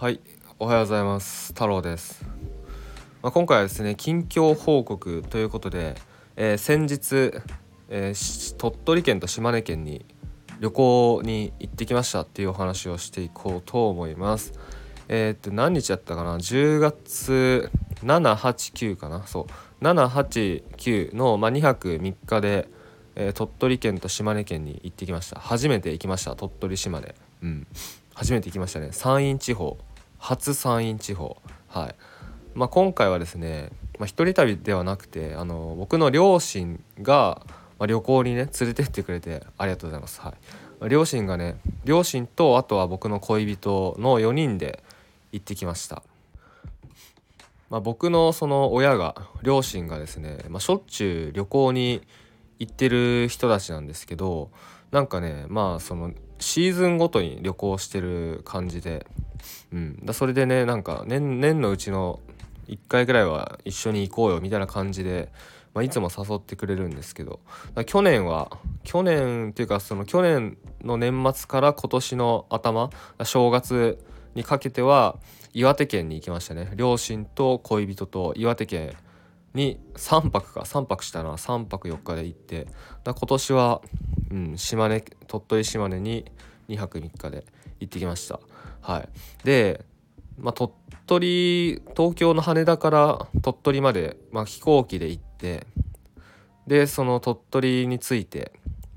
はいおはようございます。太郎です、まあ、今回はですね近況報告ということで、えー先日、えー鳥取県と島根県に旅行に行ってきましたっていうお話をしていこうと思います。えーっと何日だったかな？10月789かな？そう。789の、まあ、2泊3日で、えー鳥取県と島根県に行ってきました。初めて行きました。鳥取島根。うん。初めて行きましたね。山陰地方。初山陰地方。はい。まあ今回はですね、まあ、一人旅ではなくてあの僕の両親が、まあ、旅行にね連れてってくれてありがとうございます。はい。両親がね両親とあとは僕の恋人の4人で行ってきました。まあ、僕のその親が両親がですね、まあ、しょっちゅう旅行に行ってる人たちなんですけどなんかねまあそのシーズンごとに旅行してる感じで、うん、だそれでねなんか年年のうちの1回ぐらいは一緒に行こうよみたいな感じで、まあ、いつも誘ってくれるんですけど。去年は去年っていうかその去年の年末から今年の頭正月にかけては岩手県に行きましたね。両親と恋人と岩手県に3泊か3泊したな3泊4日で行ってだ今年は、うん、島根鳥取島根に2泊3日で行ってきました。はい。で、まあ、鳥取東京の羽田から鳥取まで、まあ、飛行機で行ってでその鳥取に着いて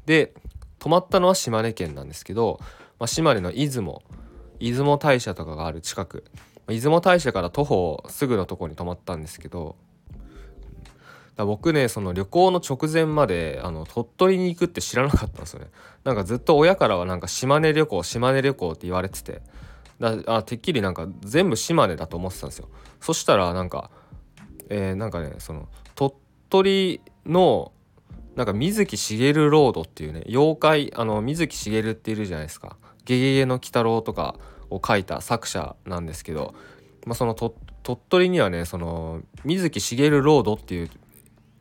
で泊まったのは島根県なんですけど、まあ、島根の出雲出雲大社とかがある近く。出雲大社から徒歩すぐのとこに泊まったんですけど僕ねその旅行の直前まであの鳥取に行くって知らなかったんですよね。なんかずっと親からはなんか島根旅行島根旅行って言われてて。だあてっきりなんか全部島根だと思ってたんですよ。そしたらなんかえーなんかねその鳥取のなんか水木しげるロードっていうね妖怪あの水木しげるっているじゃないですか「ゲゲゲの鬼太郎」とかを書いた作者なんですけど、まあ、その鳥取にはねその水木しげるロードっていう、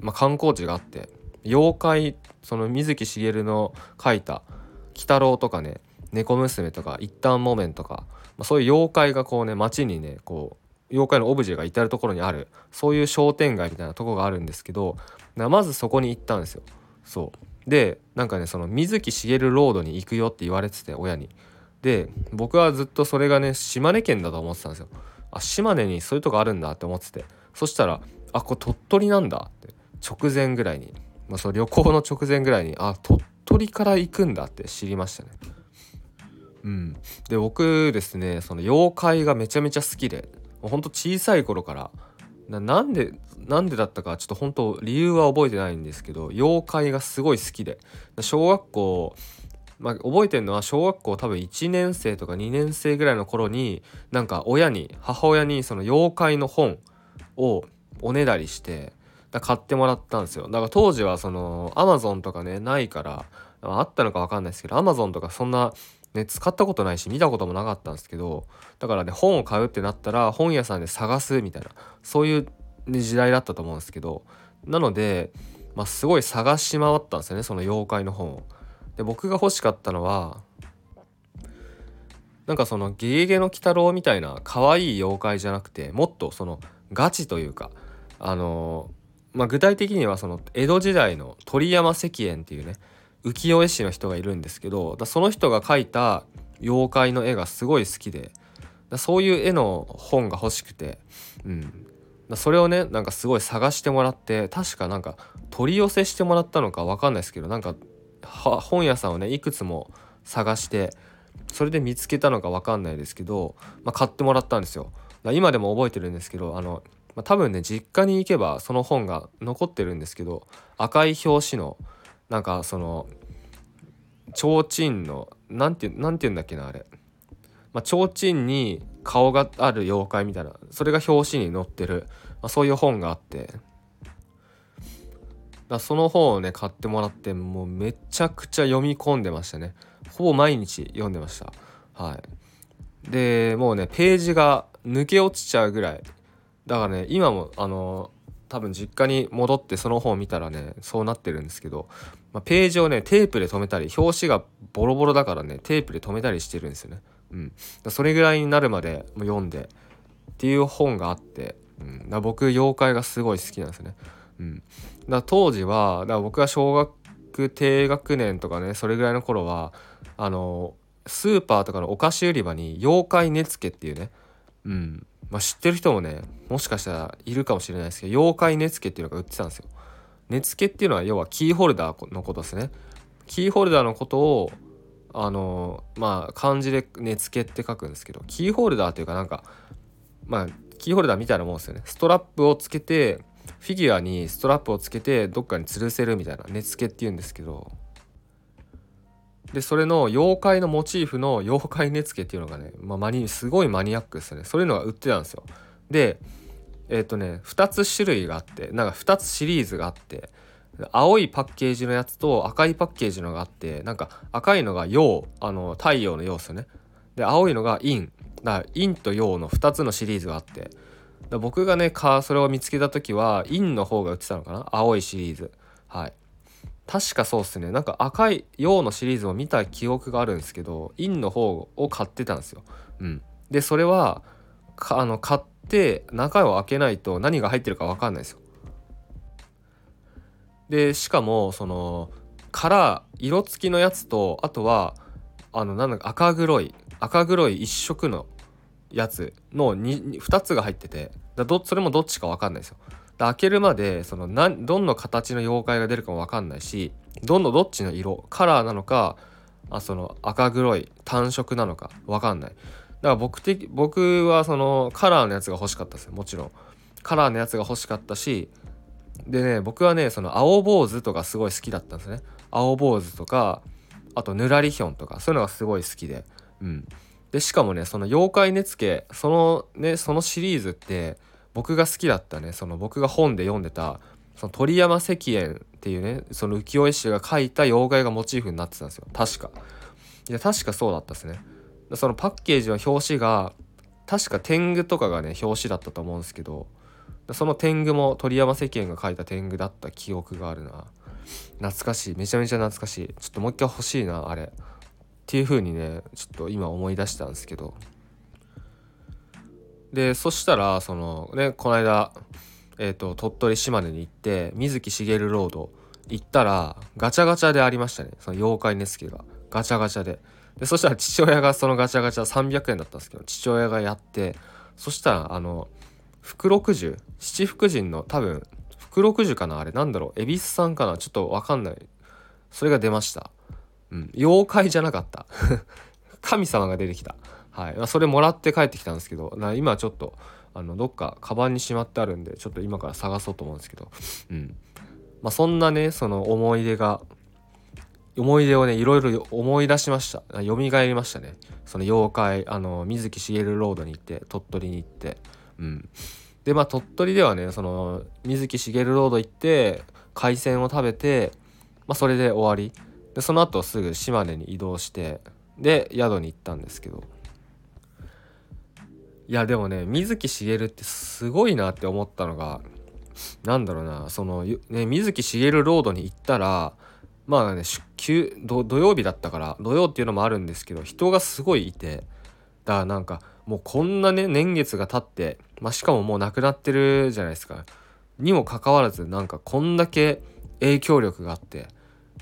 まあ、観光地があって妖怪その水木しげるの書いた「鬼太郎」とかね「猫娘」とか「一旦木綿」とか、まあ、そういう妖怪がこうね街にねこう妖怪のオブジェが至る所にあるそういう商店街みたいなとこがあるんですけどまずそこに行ったんですよ。そうでなんかねその水木しげるロードに行くよって言われてて親に。で僕はずっとそれがね島根県だと思ってたんですよ。あ島根にそういうとこあるんだって思っててそしたらあこれ鳥取なんだって直前ぐらいに、まあ、その旅行の直前ぐらいにあ鳥取から行くんだって知りましたね。うん、で僕ですねその妖怪がめちゃめちゃ好きでほんと小さい頃からななんでなんでだったかちょっと本当理由は覚えてないんですけど妖怪がすごい好きで小学校まあ、覚えてるのは小学校多分1年生とか2年生ぐらいの頃になんか親に母親にその妖怪の本をおねだりしてだ買ってもらったんですよだから当時はそのアマゾンとかねないからあったのか分かんないですけどアマゾンとかそんなね使ったことないし見たこともなかったんですけどだからね本を買うってなったら本屋さんで探すみたいなそういう、ね、時代だったと思うんですけどなので、まあ、すごい探し回ったんですよねその妖怪の本を。で僕が欲しかったのはなんかその「ゲゲゲの鬼太郎」みたいな可愛い妖怪じゃなくてもっとそのガチというかあのまあ具体的にはその江戸時代の鳥山石燕っていうね浮世絵師の人がいるんですけどその人が描いた妖怪の絵がすごい好きでそういう絵の本が欲しくてうんそれをねなんかすごい探してもらって確かなんか取り寄せしてもらったのか分かんないですけどなんか本屋さんをねいくつも探してそれで見つけたのか分かんないですけど、まあ、買ってもらったんですよ。今でも覚えてるんですけどあの、まあ、多分ね実家に行けばその本が残ってるんですけど赤い表紙のなんかその提灯のなんてなんて言うんだっけなあれ、まあ、提灯に顔がある妖怪みたいなそれが表紙に載ってる、まあ、そういう本があって。だその本をね買ってもらってもうめちゃくちゃ読み込んでましたね。ほぼ毎日読んでました。はい。でもうねページが抜け落ちちゃうぐらいだからね今もあの多分実家に戻ってその本を見たらねそうなってるんですけど、まあ、ページをねテープで留めたり表紙がボロボロだからねテープで留めたりしてるんですよね。うん、それぐらいになるまでも読んでっていう本があって、うん、だ僕妖怪がすごい好きなんですね。うん、だ当時はだ僕が小学低学年とかねそれぐらいの頃はあのスーパーとかのお菓子売り場に妖怪根付っていうね、うん。まあ、知ってる人もねもしかしたらいるかもしれないですけど妖怪根付っていうのが売ってたんですよ。根付っていうのは要はキーホルダーのことですね。キーホルダーのことをあのまあ漢字で根付って書くんですけどキーホルダーというかなんかまあキーホルダーみたいなもんですよね。ストラップをつけてフィギュアにストラップをつけてどっかに吊るせるみたいな根付っていうんですけどでそれの妖怪のモチーフの妖怪根付っていうのがね、まあ、マニすごいマニアックですね。そういうのが売ってたんですよ。でえっ、ー、とね2つ種類があってなんか2つシリーズがあって青いパッケージのやつと赤いパッケージのがあってなんか赤いのが陽あの太陽の陽ですよね。で青いのが陰。だから陰と陽の2つのシリーズがあって。僕がねかそれを見つけた時は陰の方が売ってたのかな？青いシリーズ。はい。確かそうっすねなんか赤い陽のシリーズを見た記憶があるんですけど陰の方を買ってたんですよ。うん、でそれはあの買って中を開けないと何が入ってるか分かんないですよ。でしかもそのカラー色付きのやつとあとはあのなんだか赤黒い赤黒い一色のやつの 2, 2つが入っててだどそれもどっちか分かんないですよ。開けるまでその何どんな形の妖怪が出るかも分かんないしどんどんどっちの色カラーなのかあその赤黒い単色なのか分かんない。だから僕的僕はそのカラーのやつが欲しかったですよもちろん。カラーのやつが欲しかったしでね僕はねその青坊主とかすごい好きだったんですね。青坊主とかあとぬらりひょんとかそういうのがすごい好きで。うん。でしかもねその妖怪根付そのねそのシリーズって僕が好きだったねその僕が本で読んでたその鳥山石燕っていうねその浮世絵師が描いた妖怪がモチーフになってたんですよ。確か。いや確かそうだったですね。そのパッケージの表紙が確か天狗とかがね表紙だったと思うんですけどその天狗も鳥山石燕が描いた天狗だった記憶があるな。懐かしい。めちゃめちゃ懐かしい。ちょっともう一回欲しいなあれ。っていう風にねちょっと今思い出したんですけど。でそしたらそのねこの間、えーと、鳥取島根に行って水木しげるロード行ったらガチャガチャでありましたね。その妖怪ネスケが。ガチャガチャで。でそしたら父親がそのガチャガチャ300円だったんですけど父親がやってそしたらあの福六十七福神の多分福六十かなあれなんだろう恵比寿さんかなちょっと分かんない。それが出ました。うん妖怪じゃなかった。神様が出てきた。はい、それもらって帰ってきたんですけど今ちょっとあのどっかカバンにしまってあるんでちょっと今から探そうと思うんですけど、うん。まあ、そんなねその思い出が思い出をねいろいろ思い出しました。蘇りましたね。その妖怪あの水木しげるロードに行って鳥取に行って。うん。でまあ鳥取ではねその水木しげるロード行って海鮮を食べて、まあ、それで終わり。でその後すぐ島根に移動してで宿に行ったんですけど。いやでもね水木しげるってすごいなって思ったのがなんだろうなそのね水木しげるロードに行ったらまあね休土曜日だったから土曜っていうのもあるんですけど人がすごいいてだからなんかもうこんなね年月が経って、まあ、しかももう亡くなってるじゃないですか。にもかかわらずなんかこんだけ影響力があって、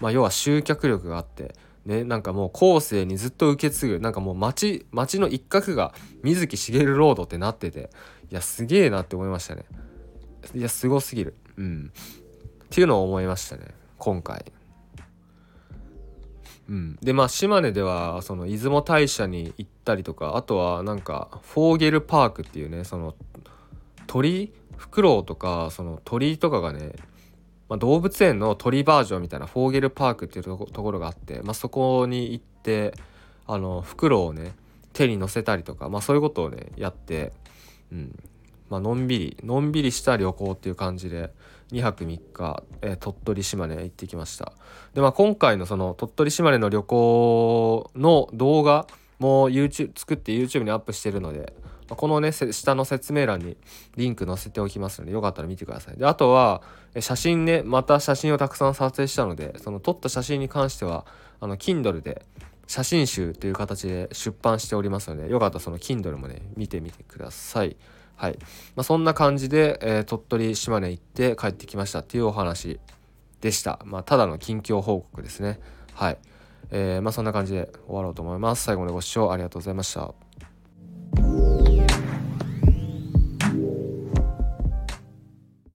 まあ、要は集客力があってね、なんかもう後世にずっと受け継ぐなんかもう町町の一角が水木しげるロードってなってていやすげえなって思いましたね。いやすごすぎる。うん。っていうのを思いましたね今回。うん、でまあ島根ではその出雲大社に行ったりとかあとはなんかフォーゲルパークっていうねその鳥フクロウとかその鳥とかがねまあ、動物園の鳥バージョンみたいなフォーゲルパークっていうところがあって、まあ、そこに行ってあの袋をね手に乗せたりとか、まあ、そういうことをねやって、うん。まあのんびりのんびりした旅行っていう感じで2泊3日、えー、鳥取島根行ってきました。で、まあ、今回のその鳥取島根の旅行の動画も YouTube 作って YouTube にアップしてるのでこのね下の説明欄にリンク載せておきますのでよかったら見てくださいであとは写真ねまた写真をたくさん撮影したのでその撮った写真に関してはあの Kindle で写真集という形で出版しておりますのでよかったらその Kindle もね見てみてください。はい、まあ、そんな感じで、えー、鳥取島根行って帰ってきましたっていうお話でした。まあ、ただの近況報告ですね。はい。えー、まあ、そんな感じで終わろうと思います。最後までご視聴ありがとうございました。